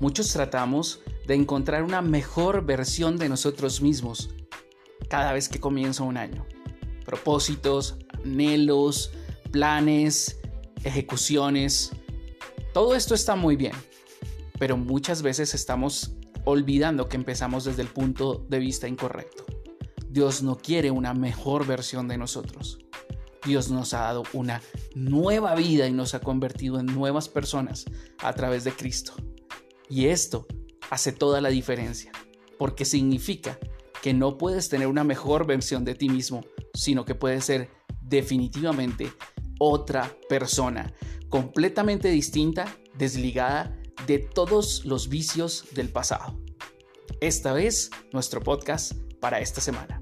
Muchos tratamos de encontrar una mejor versión de nosotros mismos cada vez que comienza un año. Propósitos, anhelos, planes, ejecuciones. Todo esto está muy bien, pero muchas veces estamos olvidando que empezamos desde el punto de vista incorrecto. Dios no quiere una mejor versión de nosotros. Dios nos ha dado una nueva vida y nos ha convertido en nuevas personas a través de Cristo. Y esto hace toda la diferencia, porque significa que no puedes tener una mejor versión de ti mismo, sino que puedes ser definitivamente otra persona, completamente distinta, desligada de todos los vicios del pasado. Esta vez nuestro podcast para esta semana.